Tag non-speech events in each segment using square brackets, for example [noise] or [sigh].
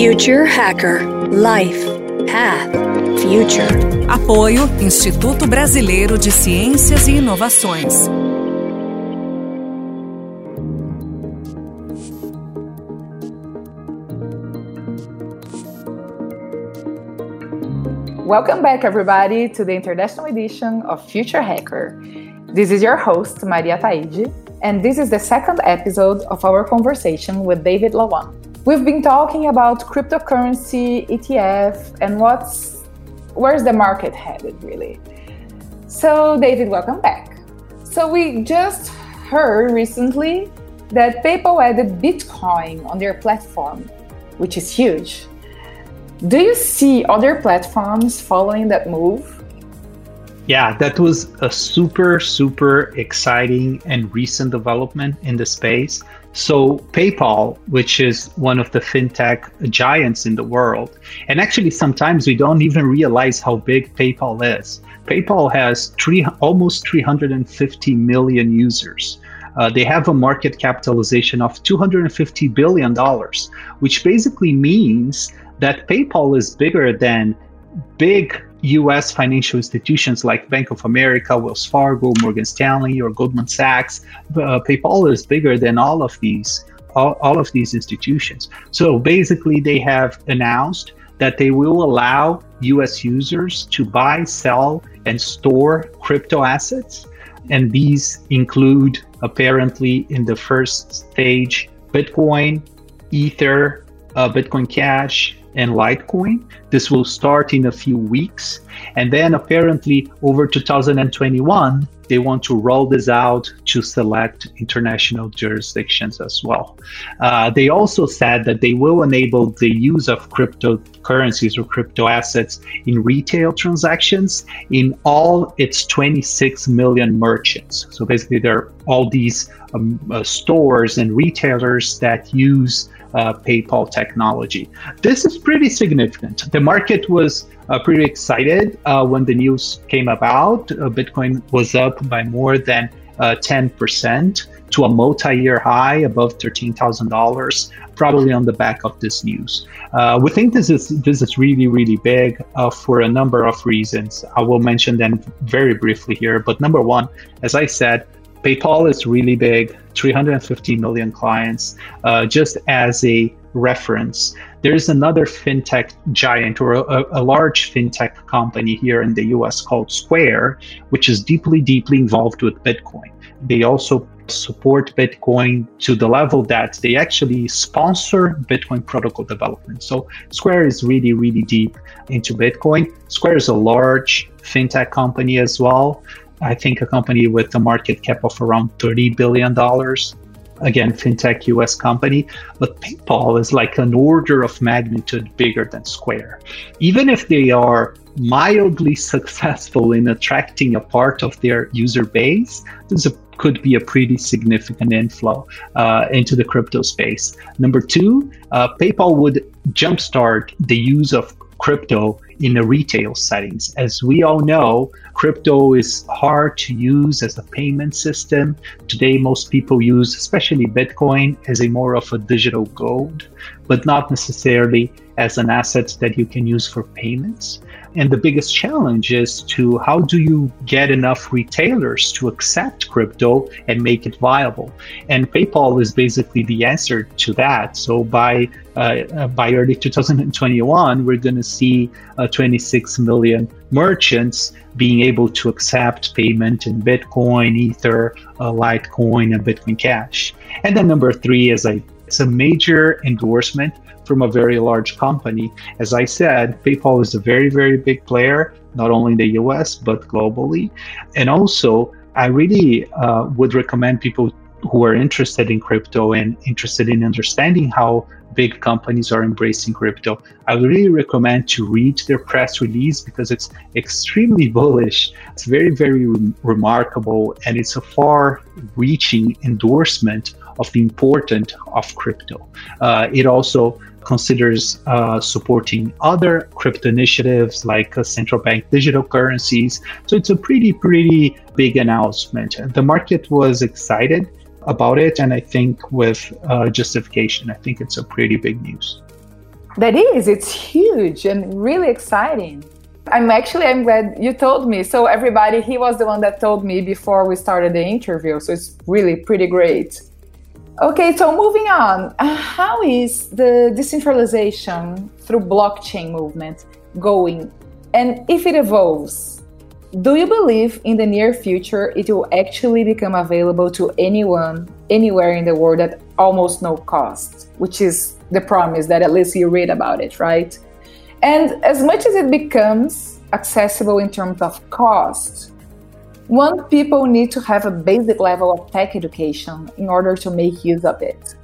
Future Hacker Life Path Future. Apoio Instituto Brasileiro de Ciências e Inovações. Welcome back, everybody, to the international edition of Future Hacker. This is your host, Maria Taide, and this is the second episode of our conversation with David Lawant. We've been talking about cryptocurrency, ETF, and what's where's the market headed really. So, David, welcome back. So, we just heard recently that PayPal added Bitcoin on their platform, which is huge. Do you see other platforms following that move? Yeah, that was a super, super exciting and recent development in the space. So, PayPal, which is one of the fintech giants in the world, and actually sometimes we don't even realize how big PayPal is. PayPal has three, almost 350 million users. Uh, they have a market capitalization of $250 billion, which basically means that PayPal is bigger than big US financial institutions like Bank of America, Wells Fargo, Morgan Stanley, or Goldman Sachs. Uh, PayPal is bigger than all of these all, all of these institutions. So basically, they have announced that they will allow US users to buy, sell, and store crypto assets. And these include, apparently, in the first stage, Bitcoin, Ether, uh, Bitcoin Cash, and Litecoin. This will start in a few weeks. And then apparently over 2021, they want to roll this out to select international jurisdictions as well. Uh, they also said that they will enable the use of cryptocurrencies or crypto assets in retail transactions in all its 26 million merchants. So basically, there are all these um, uh, stores and retailers that use uh, PayPal technology. This is pretty significant. The market was uh, pretty excited uh, when the news came about. Uh, Bitcoin was up by more than 10% uh, to a multi-year high above $13,000, probably on the back of this news. Uh, we think this is this is really really big for a number of reasons. I will mention them very briefly here. But number one, as I said, PayPal is really big, 350 million clients. Uh, just as a reference, there's another fintech giant or a, a, large fintech company here in the US called Square, which is deeply, deeply involved with Bitcoin. They also support Bitcoin to the level that they actually sponsor Bitcoin protocol development. So Square is really, really deep into Bitcoin. Square is a large fintech company as well. I think a company with a market cap of around $30 billion. Again, fintech US company, but PayPal is like an order of magnitude bigger than Square. Even if they are mildly [laughs] successful in attracting a part of their user base, this could be a pretty significant inflow uh, into the crypto space. Number two, uh, PayPal would jumpstart the use of crypto in the retail settings. As we all know, crypto is hard to use as a payment system. Today, most people use, especially Bitcoin, as a more of a digital gold, but not necessarily as an asset that you can use for payments. And the biggest challenge is to how do you get enough retailers to accept crypto and make it viable? And PayPal is basically the answer to that. So by uh, by early 2021, we're going to see uh, 26 million merchants being able to accept payment in Bitcoin, Ether, uh, Litecoin, and Bitcoin Cash. And then number three is a it's a major endorsement from a very large company. As I said, PayPal is a very, very big player, not only in the US, but globally. And also, I really uh, would recommend people who are interested in crypto and interested in understanding how big companies are embracing crypto. I would really recommend to read their press release because it's extremely [laughs] bullish. It's very, very re- remarkable, and it's a far reaching endorsement of the importance of crypto. Uh, it also considers uh, supporting other crypto initiatives like uh, central bank digital currencies. So it's a pretty, pretty big announcement. The market was excited about it, and I think with uh, justification, I think it's a pretty big news. That is, it's huge and really exciting. I'm actually I'm glad you told me. So everybody, he was the one that told me before we started the interview. So it's really pretty great. Okay, so moving on. How is the decentralization through blockchain movement going? And if it evolves, do you believe in the near future it will actually become available to anyone anywhere in the world at almost no cost, which is the promise that at least you read about it, right? And as much as it becomes accessible in terms of cost, one people need to have a basic level of tech education in order to make use of it.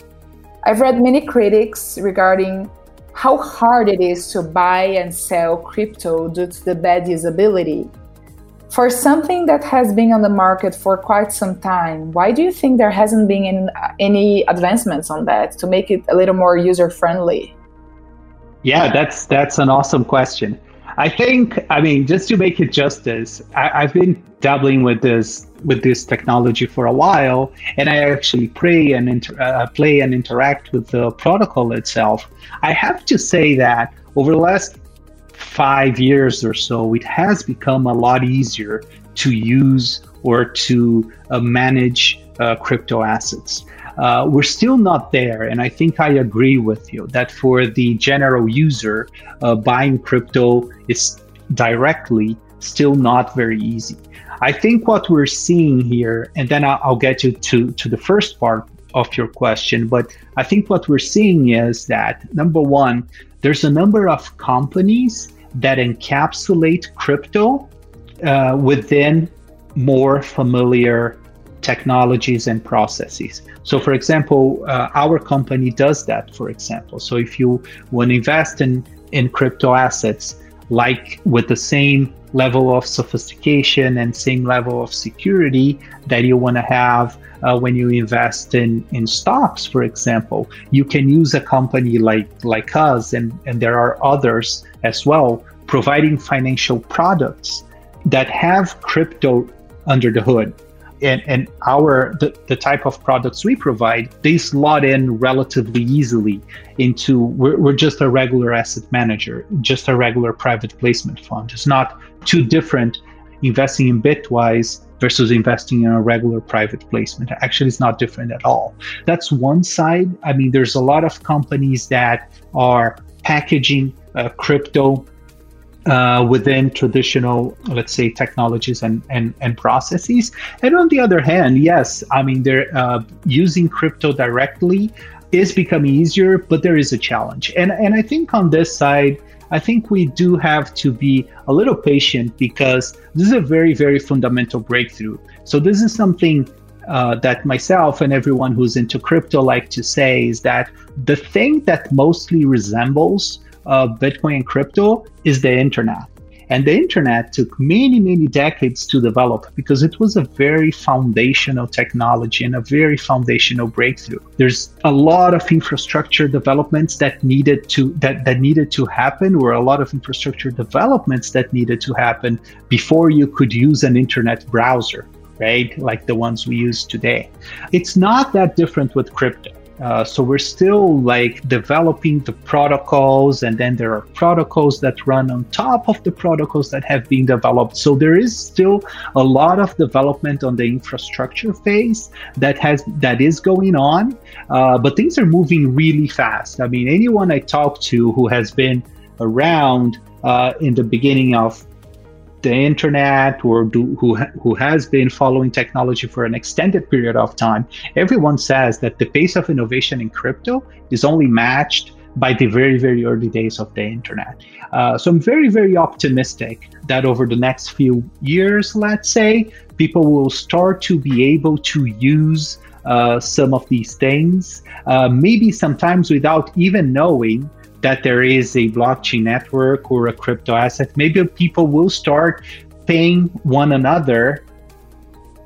I've read many critics regarding how hard it is to buy and sell crypto due to the bad usability for something that has been on the market for quite some time, why do you think there hasn't been any, advancements on that to make it a little more user friendly? Yeah, that's that's an awesome question. I think, I mean, just to make it justice, I, have been dabbling with this with this technology for a while, and I actually play and inter- uh, play and interact with the protocol itself. I have to say that over the last five years or so, it has become a lot easier to use or to uh, manage uh, crypto assets. Uh, we're still not there, and I think I agree with you that for the general user, uh, buying crypto is directly still not very easy. I think what we're seeing here, and then I'll, get you to, to the first part of your question, but I think what we're seeing is that number one, there's a number of companies that encapsulate crypto uh, within more familiar technologies and processes. So, for example, uh, our company does that, for example. So, if you want to invest in, in crypto assets, like with the same level of sophistication and same level of security that you want to have uh, when you invest in, in stocks, for example, you can use a company like, like us, and, and there are others as well, providing financial products that have crypto under the hood. And, and our the, the type of products we provide they slot in relatively easily into we're, we're just a regular asset manager just a regular private placement fund it's not too different investing in bitwise versus investing in a regular private placement. Actually, it's not different at all. That's one side. I mean, there's a lot of companies that are packaging uh, crypto uh, within traditional, let's say, technologies and, and, and processes. And on the other hand, yes, I mean, they're uh, using crypto directly is becoming easier, but there is a challenge. And, and I think on this side, I think we do have to be a little patient because this is a very, very fundamental breakthrough. So, this is something uh, that myself and everyone who's into crypto like to say is that the thing that mostly resembles uh, Bitcoin and crypto is the internet. And the internet took many, many decades to develop because it was a very foundational technology and a very foundational breakthrough. There's a lot of infrastructure developments that needed to that, that needed to happen, or a lot of infrastructure developments that needed to happen before you could use an internet browser, right? Like the ones we use today. It's not that different with crypto. Uh, so we're still like developing the protocols, and then there are protocols that run on top of the protocols that have been developed. So there is still a lot of development on the infrastructure phase that has that is going on, uh, but things are moving really fast. I mean, anyone I talk to who has been around uh, in the beginning of the internet or do, who who has been following technology for an extended period of time, everyone says that the pace of innovation in crypto is only matched by the very very early days of the internet. Uh, so I'm very very optimistic that over the next few years, let's say, people will start to be able to use uh, some of these things, uh, maybe sometimes without even knowing that there is a blockchain network or a crypto asset, maybe people will start paying one another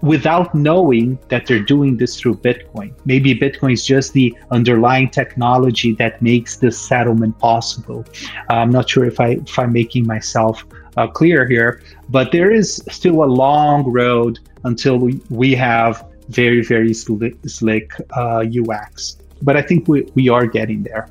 without knowing that they're doing this through Bitcoin. Maybe Bitcoin is just the underlying technology that makes this settlement possible. I'm not sure if I if I'm making myself uh, clear here, but there is still a long road until we, we have very very slick, slick uh, UX. But I think we, we are getting there.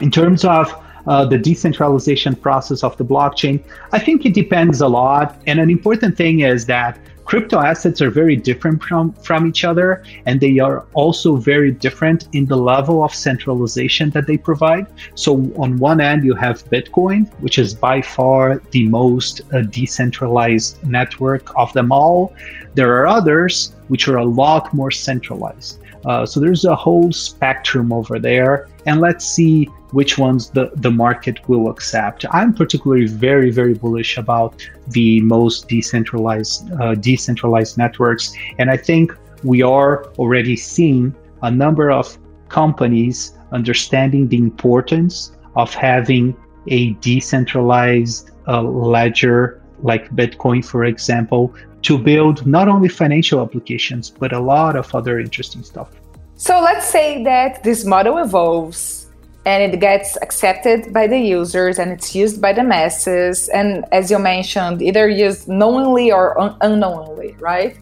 In terms of uh, the decentralization process of the blockchain. I think it depends a lot. And an important thing is that crypto assets are very different from, from each other, and they are also very different in the level of centralization that they provide. So, on one end, you have Bitcoin, which is by far the most uh, decentralized network of them all. There are others which are a lot more centralized. Uh, so there's a whole spectrum over there, and let's see which ones the, the market will accept. I'm particularly very, very bullish about the most decentralized uh, decentralized networks, and I think we are already seeing a number of companies understanding the importance of having a decentralized uh, ledger like Bitcoin, for example, to build not only financial applications, but a lot of other interesting stuff. So let's say that this model evolves and it gets accepted by the users and it's used by the masses. And as you mentioned, either used knowingly or un- unknowingly, right?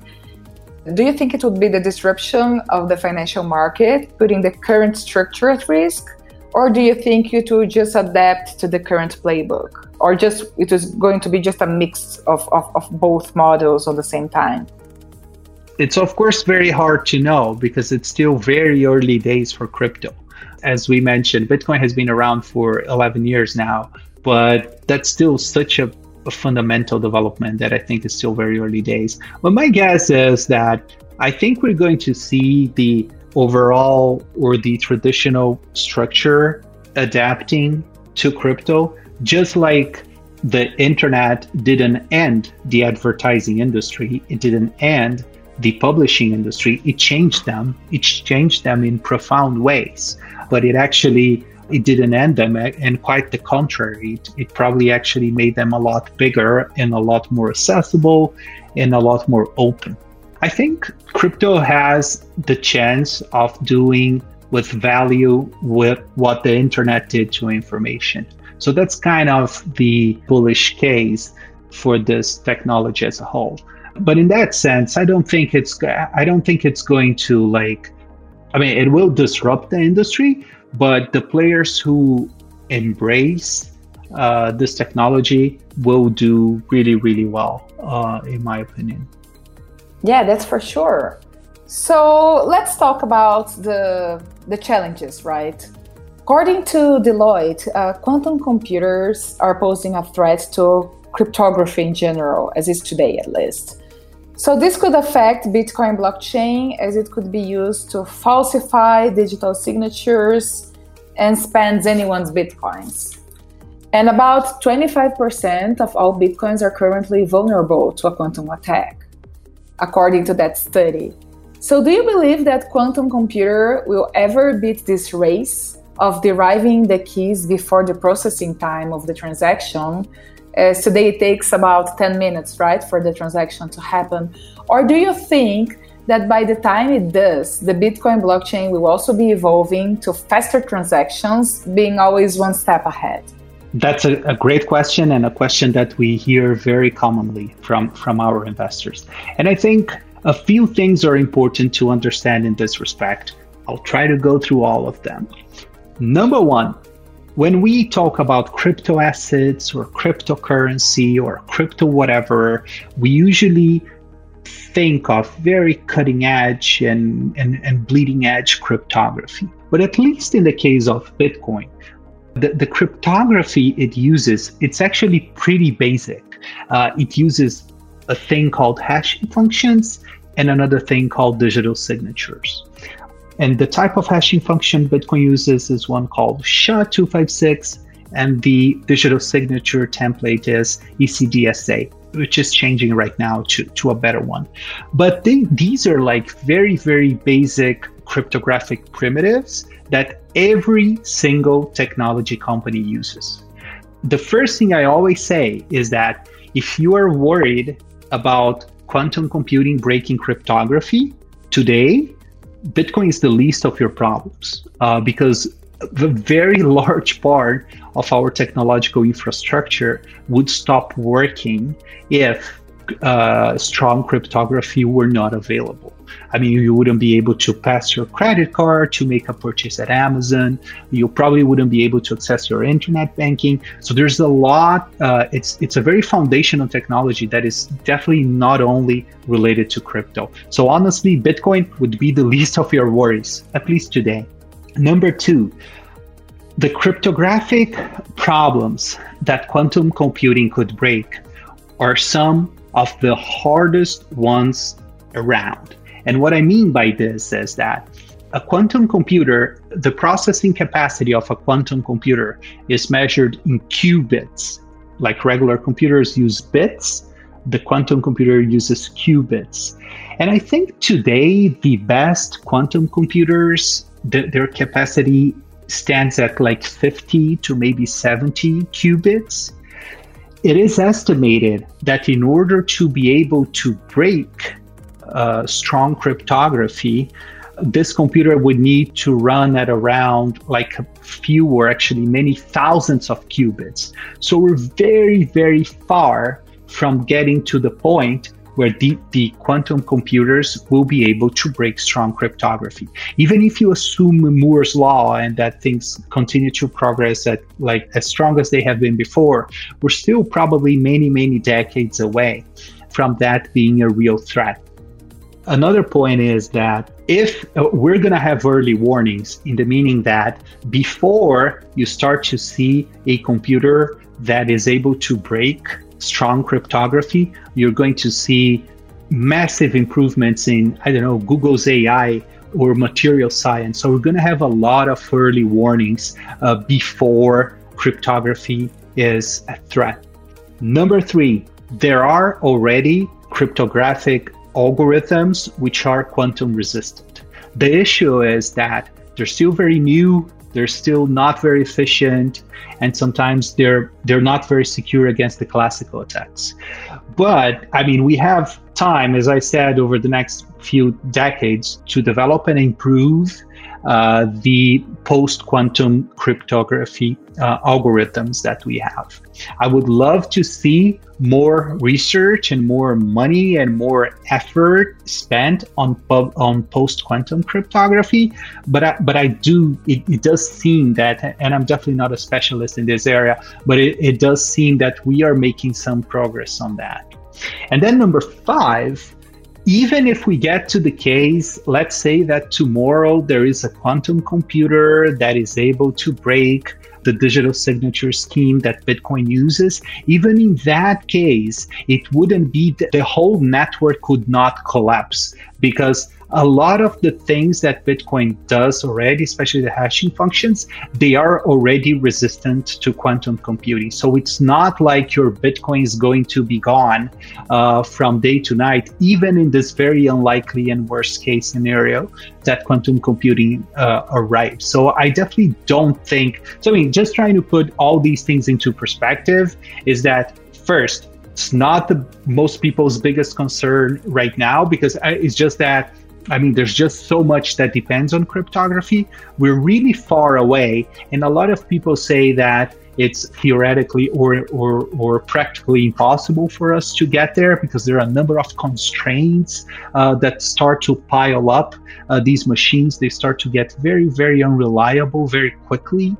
Do you think it would be the disruption of the financial market, putting the current structure at risk? Or do you think you two just adapt to the current playbook? or just it was going to be just a mix of, of, of both models at the same time? It's of course very hard to know because it's still very early days for crypto. As we mentioned, Bitcoin has been around for 11 years now, but that's still such a, a fundamental development that I think is still very early days. But my guess is that I think we're going to see the overall or the traditional structure adapting to crypto just like the internet didn't end the advertising industry, it didn't end the publishing industry. It changed them. It changed them in profound ways, but it actually it didn't end them, and quite the contrary. It, it probably actually made them a lot bigger and a lot more accessible and a lot more open. I think crypto has the chance of doing with value with what the internet did to information. So that's kind of the bullish case for this technology as a whole. But in that sense, I don't think it's I don't think it's going to like I mean it will disrupt the industry, but the players who embrace uh, this technology will do really really well, uh, in my opinion. Yeah, that's for sure. So let's talk about the the challenges, right? According to Deloitte, uh, quantum computers are posing a threat to cryptography in general, as is today at least. So, this could affect Bitcoin blockchain as it could be used to falsify digital signatures and spend anyone's Bitcoins. And about 25% of all Bitcoins are currently vulnerable to a quantum attack, according to that study. So, do you believe that quantum computer will ever beat this race of deriving the keys before the processing time of the transaction. As today it takes about 10 minutes, right, for the transaction to happen. Or do you think that by the time it does, the Bitcoin blockchain will also be evolving to faster transactions, being always one step ahead? That's a, a, great question and a question that we hear very commonly from, from our investors. And I think a few things are important to understand in this respect. I'll try to go through all of them. Number one, when we talk about crypto assets or cryptocurrency or crypto whatever, we usually think of very cutting edge and, and, and bleeding edge cryptography. But at least in the case of Bitcoin, the, the cryptography it uses, it's actually pretty basic. Uh, it uses a thing called hashing functions and another thing called digital signatures. And the type of hashing function Bitcoin uses is one called SHA-256, and the digital signature template is ECDSA, which is changing right now to, to a better one. But they, these are like very, very basic cryptographic primitives that every single technology company uses. The first thing I always say is that if you are worried about quantum computing breaking cryptography today, Bitcoin is the least of your problems uh, because the very [laughs] large part of our technological infrastructure would stop working if uh, strong cryptography were not available. I mean, you wouldn't be able to pass your credit card to make a purchase at Amazon. You probably wouldn't be able to access your internet banking. So there's a lot. Uh, it's it's a very foundational technology that is definitely not only related to crypto. So honestly, Bitcoin would be the [laughs] least of your worries, at least today. Number two, the cryptographic problems that quantum computing could break are some of the hardest ones around. And what I mean by this is that a quantum computer, the processing capacity of a quantum computer is measured in qubits. Like regular computers use bits, the quantum computer uses qubits. And I think today the best quantum computers, th- their capacity stands at like 50 to maybe 70 qubits. It is estimated that in order to be able to break uh, strong cryptography, this computer would need to run at around like a few or actually many thousands of qubits. So we're very, very far from getting to the point where the, the quantum computers will be able to break strong cryptography. Even if you assume Moore's law and that things continue to progress at like as strong as they have been before, we're still probably many, many decades away from that being a real threat. Another point is that if uh, we're going to have early warnings in the meaning that before you start to see a computer that is able to break strong cryptography, you're going to see massive improvements in, I don't know, Google's AI or material science. So we're going to have a lot of early warnings uh, before cryptography is a threat. Number three, there are already cryptographic algorithms which are quantum resistant. The issue is that they're still very new, they're still not very efficient, and sometimes they're they're not very secure against the classical attacks. But I mean, we have time, as I said, over the next few decades to develop and improve uh, the post quantum cryptography uh, algorithms that we have. I would love to see more research and more money and more effort spent on pub, on post quantum cryptography, but I, but I do it, it, does seem that, and I'm definitely not a specialist in this area, but it, it does seem that we are making some progress on that. And then number five even if we get to the case, let's say that tomorrow there is a quantum computer that is able to break the digital signature scheme that Bitcoin uses, even in that case, it wouldn't be the whole network could not collapse because a lot of the things that Bitcoin does already, especially the hashing functions, they are already resistant to quantum computing. So it's not like your Bitcoin is going to be gone uh, from day to night, even in this very unlikely and worst case scenario that quantum computing uh, arrives. So I definitely don't think. So I mean, just trying to put all these things into perspective is that first, it's not the most people's biggest concern right now because uh, it's just that I mean, there's just so much that depends on cryptography. We're really far away, and a lot of people say that it's theoretically or, or, or practically impossible for us to get there because there are a number of constraints uh, that start to pile up. Uh, these machines they start to get very, very unreliable very quickly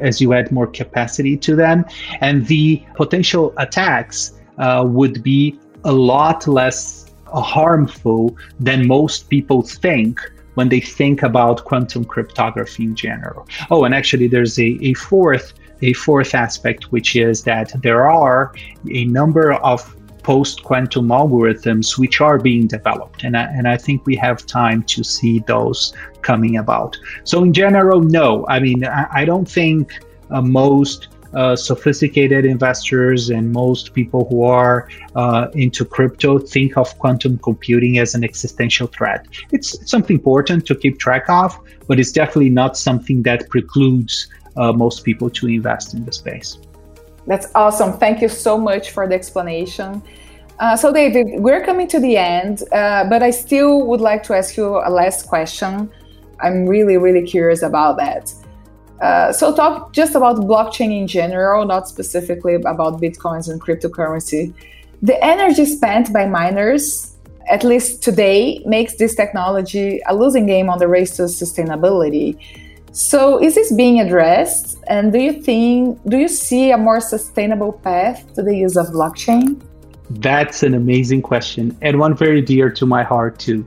as you add more capacity to them, and the potential attacks uh, would be a lot less harmful than most people think when they think about quantum cryptography in general. Oh, and actually, there's a, a fourth a fourth aspect, which is that there are a number of post quantum algorithms which are being developed. And I, and I think we have time to see those coming about. So, in general, no. I mean, I, I don't think uh, most uh, sophisticated investors and most people who are uh, into crypto think of quantum computing as an existential threat. It's, something important to keep track of, but it's definitely not something that precludes uh, most people to invest in the space. That's awesome. Thank you so much for the explanation. Uh, so, David, we're coming to the end, uh, but I still would like to ask you a last question. I'm really, really curious about that. Uh, so talk just about blockchain in general, not specifically about bitcoins and cryptocurrency. The energy spent by miners at least today, makes this technology a losing game on the race to sustainability. So, is this being addressed? And do you think, do you see a more sustainable path to the use of blockchain? That's an amazing question and one very dear to my heart, too.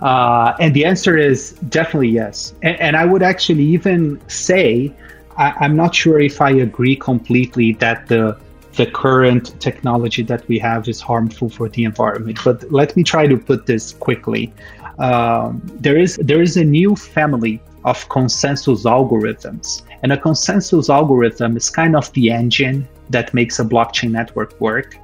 Uh, and the answer is definitely yes. And, and I would actually even say, I, am not sure if I agree completely that the the current technology that we have is harmful for the environment. But let me try to put this quickly. Um, there is there is a new family of consensus algorithms, and a consensus algorithm is kind of the engine that makes a blockchain network work.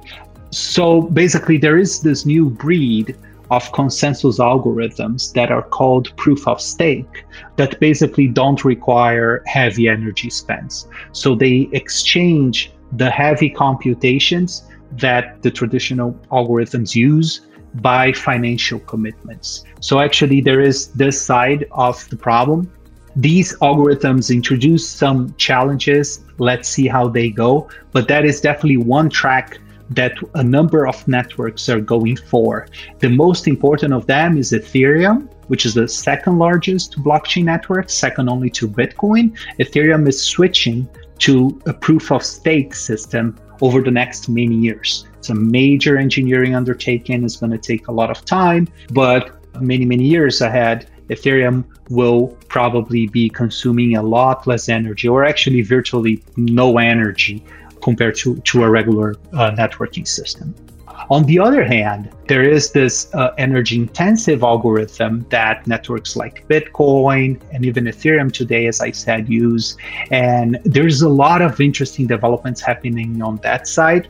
So basically, there is this new breed of consensus algorithms that are called proof of stake that basically don't require heavy energy spends. So they exchange the heavy computations that the traditional algorithms use by financial commitments. So actually, there is this side of the problem. These algorithms introduce some challenges. Let's see how they go. But that is definitely one track that a number of networks are going for. The most important of them is Ethereum, which is the second largest blockchain network, second only to Bitcoin. Ethereum is switching to a proof of stake system over the next many years. It's a major engineering undertaking, it's going to take a lot of time, but many, many years ahead, Ethereum will probably be consuming a lot less energy, or actually virtually no energy compared to, to a regular uh, networking system. On the other hand, there is this uh, energy intensive algorithm that networks like Bitcoin and even Ethereum today, as I said, use. And there's a lot of interesting developments happening on that side.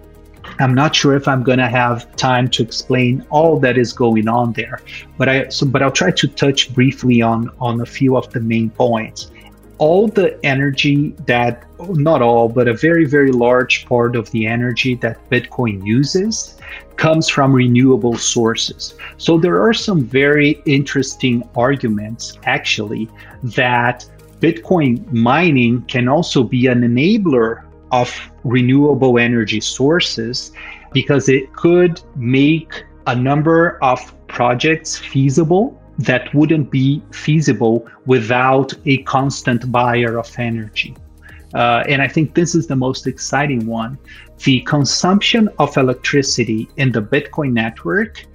I'm not sure if I'm going to have time to explain all that is going on there, but I so but I'll try to touch briefly on on a few of the main points all the energy that, not all, but a very, very large part of the energy that Bitcoin uses comes from renewable sources. So there are some very interesting arguments, actually, that Bitcoin mining can also be an enabler of renewable energy sources because it could make a number of projects feasible that wouldn't be feasible without a constant buyer of energy. Uh, and I think this is the most exciting one. The consumption of electricity in the Bitcoin network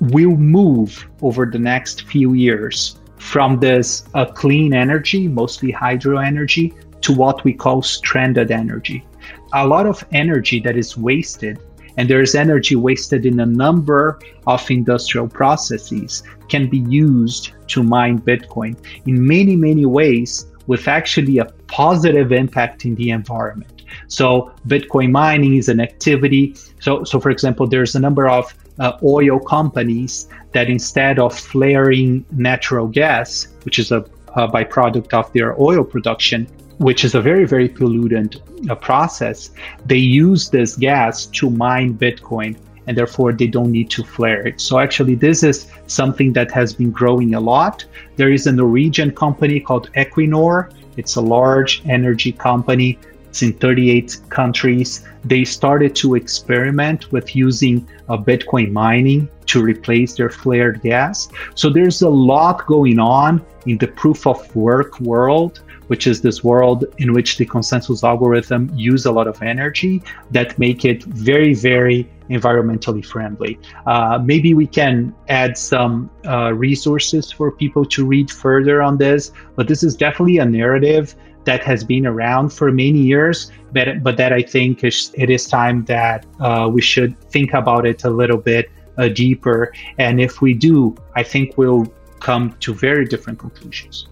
will move over the next few years from this uh, clean energy, mostly hydro energy, to what we call stranded energy. A lot of energy that is wasted and there's energy wasted in a number of industrial processes can be used to mine Bitcoin in many, many ways with actually a positive impact in the environment. So Bitcoin mining is an activity. So, so for example, there's a number of uh, oil companies that instead of flaring natural gas, which is a, a byproduct of their oil production, which is a very, very pollutant uh, process, they use this gas to mine Bitcoin and therefore they don't need to flare it. So actually, this is something that has been growing a lot. There is a Norwegian company called Equinor. It's a large energy company. It's in 38 countries. They started to experiment with using uh, Bitcoin mining to replace their flared gas. So there's a lot going on in the proof of work world which is this world in which the consensus algorithm use a lot of energy that make it very, very environmentally friendly. Uh, maybe we can add some uh, resources for people to read further on this, but this is definitely a narrative that has been around for many years, but, but that I think is, it is time that uh, we should think about it a little bit uh, deeper. And if we do, I think we'll come to very different conclusions.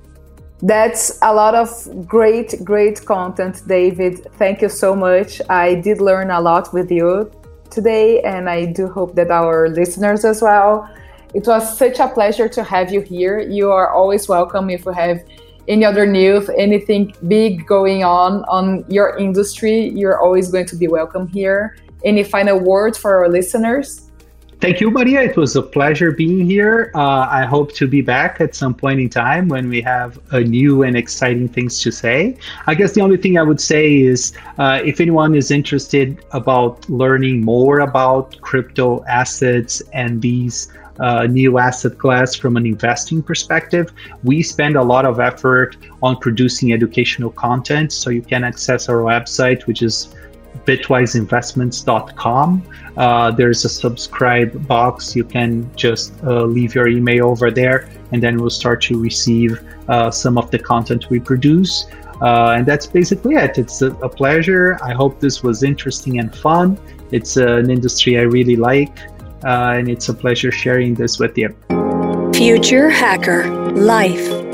That's a lot of great, great content, David. Thank you so much. I did learn a lot with you today, and I do hope that our listeners as well. It was such a pleasure to have you here. You are always welcome if you have any other news, anything big going on on your industry. You're always going to be welcome here. Any final words for our listeners? Thank you, Maria. It was a pleasure being here. Uh, I hope to be back at some point in time when we have a new and exciting things to say. I guess the only thing I would say is uh, if anyone is interested about learning more about crypto assets and these uh, new asset class from an investing perspective. We spend a lot of effort on producing educational content. So you can access our website, which is bitwiseinvestments.com. Uh, there's a subscribe box. You can just uh, leave your email over there, and then we'll start to receive uh, some of the content we produce. Uh, and that's basically it. It's a, a, pleasure. I hope this was interesting and fun. It's an industry I really like, uh, and it's a pleasure sharing this with you. Future Hacker Life